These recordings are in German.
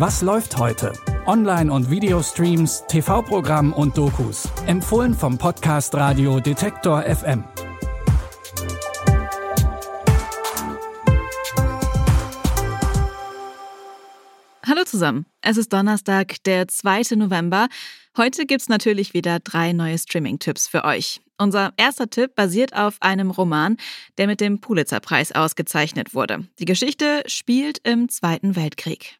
Was läuft heute? Online- und Videostreams, TV-Programm und Dokus. Empfohlen vom Podcast Radio Detektor FM. Hallo zusammen. Es ist Donnerstag, der 2. November. Heute gibt's natürlich wieder drei neue Streaming-Tipps für euch. Unser erster Tipp basiert auf einem Roman, der mit dem Pulitzer-Preis ausgezeichnet wurde. Die Geschichte spielt im Zweiten Weltkrieg.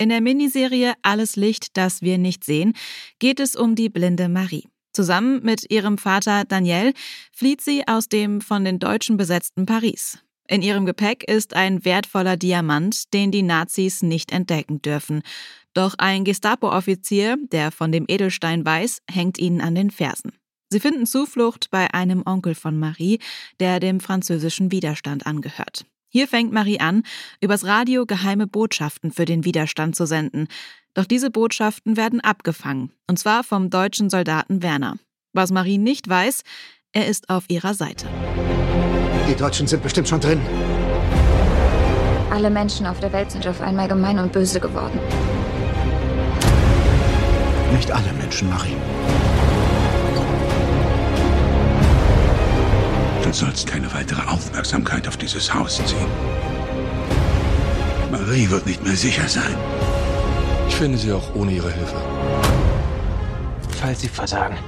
In der Miniserie Alles Licht, das wir nicht sehen, geht es um die blinde Marie. Zusammen mit ihrem Vater Daniel flieht sie aus dem von den Deutschen besetzten Paris. In ihrem Gepäck ist ein wertvoller Diamant, den die Nazis nicht entdecken dürfen. Doch ein Gestapo-Offizier, der von dem Edelstein weiß, hängt ihnen an den Fersen. Sie finden Zuflucht bei einem Onkel von Marie, der dem französischen Widerstand angehört. Hier fängt Marie an, übers Radio geheime Botschaften für den Widerstand zu senden. Doch diese Botschaften werden abgefangen, und zwar vom deutschen Soldaten Werner. Was Marie nicht weiß, er ist auf ihrer Seite. Die Deutschen sind bestimmt schon drin. Alle Menschen auf der Welt sind auf einmal gemein und böse geworden. Nicht alle Menschen, Marie. Du sollst keine weitere Aufmerksamkeit auf dieses Haus ziehen. Marie wird nicht mehr sicher sein. Ich finde sie auch ohne ihre Hilfe. Falls sie versagen,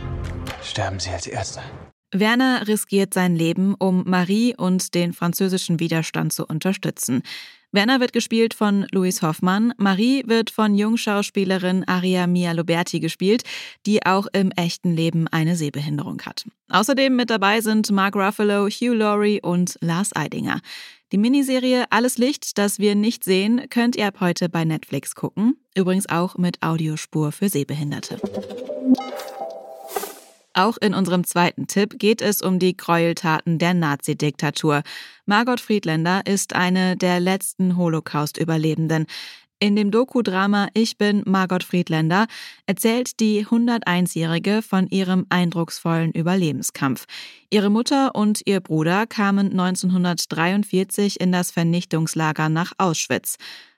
sterben sie als Erste. Werner riskiert sein Leben, um Marie und den französischen Widerstand zu unterstützen. Werner wird gespielt von Louis Hoffmann, Marie wird von Jungschauspielerin Aria Mia Loberti gespielt, die auch im echten Leben eine Sehbehinderung hat. Außerdem mit dabei sind Mark Ruffalo, Hugh Laurie und Lars Eidinger. Die Miniserie Alles Licht, das wir nicht sehen, könnt ihr ab heute bei Netflix gucken. Übrigens auch mit Audiospur für Sehbehinderte. Auch in unserem zweiten Tipp geht es um die Gräueltaten der Nazi-Diktatur. Margot Friedländer ist eine der letzten Holocaust-Überlebenden. In dem Doku-Drama Ich bin Margot Friedländer erzählt die 101-Jährige von ihrem eindrucksvollen Überlebenskampf. Ihre Mutter und ihr Bruder kamen 1943 in das Vernichtungslager nach Auschwitz.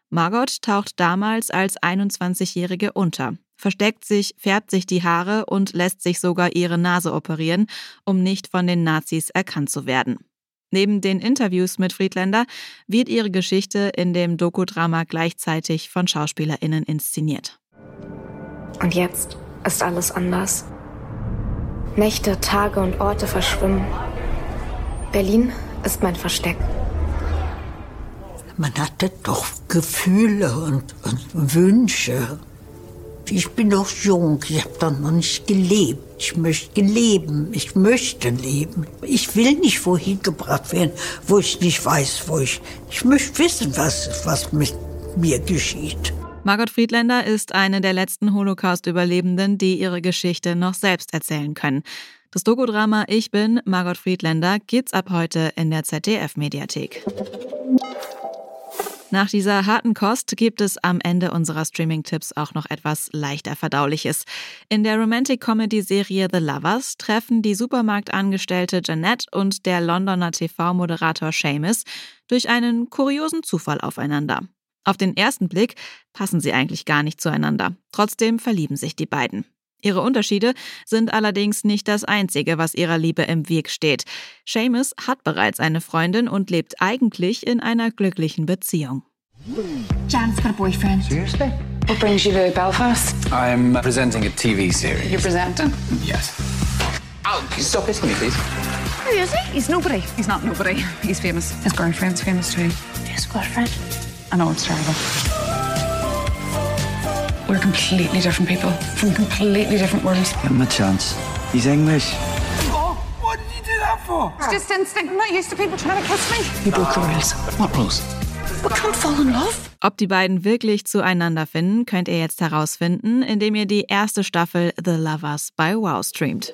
Margot taucht damals als 21-Jährige unter versteckt sich, färbt sich die Haare und lässt sich sogar ihre Nase operieren, um nicht von den Nazis erkannt zu werden. Neben den Interviews mit Friedländer wird ihre Geschichte in dem Dokudrama gleichzeitig von SchauspielerInnen inszeniert. Und jetzt ist alles anders. Nächte, Tage und Orte verschwimmen. Berlin ist mein Versteck. Man hatte doch Gefühle und, und Wünsche. Ich bin noch jung, ich habe doch noch nicht gelebt. Ich möchte leben, ich möchte leben. Ich will nicht wohin gebracht werden, wo ich nicht weiß, wo ich. Ich möchte wissen, was, was mit mir geschieht. Margot Friedländer ist eine der letzten Holocaust-Überlebenden, die ihre Geschichte noch selbst erzählen können. Das Dokodrama Ich bin Margot Friedländer gibt's ab heute in der ZDF-Mediathek. Nach dieser harten Kost gibt es am Ende unserer Streaming-Tipps auch noch etwas leichter Verdauliches. In der Romantic-Comedy-Serie The Lovers treffen die Supermarktangestellte Jeanette und der Londoner TV-Moderator Seamus durch einen kuriosen Zufall aufeinander. Auf den ersten Blick passen sie eigentlich gar nicht zueinander. Trotzdem verlieben sich die beiden. Ihre Unterschiede sind allerdings nicht das Einzige, was ihrer Liebe im Weg steht. Seamus hat bereits eine Freundin und lebt eigentlich in einer glücklichen Beziehung. Jan's got a boyfriend. Seriously? What brings you to Belfast? I'm presenting a TV series. You're presenting? Yes. Oh, stop hitting me, please. Who is he? He's nobody. He's not nobody. He's famous. His girlfriend's famous too. His girlfriend? I know it's terrible. We're completely different people from completely different worlds. Give him a chance. He's English. Oh, what did you do that for? It's just instinct. I'm not used to people trying to kiss me. You broke the rules. What rules? We can't fall in love. Ob die beiden wirklich zueinander finden, könnt ihr jetzt herausfinden, indem ihr die erste Staffel The Lovers bei Wow streamt.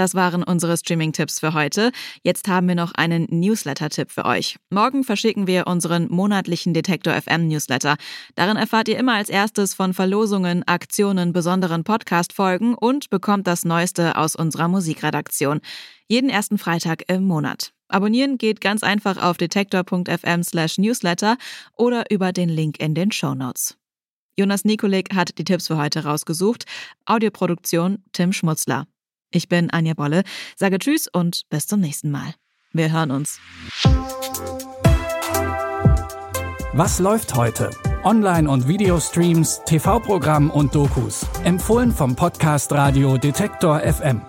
Das waren unsere Streaming-Tipps für heute. Jetzt haben wir noch einen Newsletter-Tipp für euch. Morgen verschicken wir unseren monatlichen Detektor FM Newsletter. Darin erfahrt ihr immer als erstes von Verlosungen, Aktionen, besonderen Podcast-Folgen und bekommt das Neueste aus unserer Musikredaktion. Jeden ersten Freitag im Monat. Abonnieren geht ganz einfach auf detektor.fm slash newsletter oder über den Link in den Show Notes. Jonas Nikolik hat die Tipps für heute rausgesucht. Audioproduktion Tim Schmutzler. Ich bin Anja Bolle, sage Tschüss und bis zum nächsten Mal. Wir hören uns. Was läuft heute? Online- und Videostreams, TV-Programm und Dokus. Empfohlen vom Podcast Radio Detektor FM.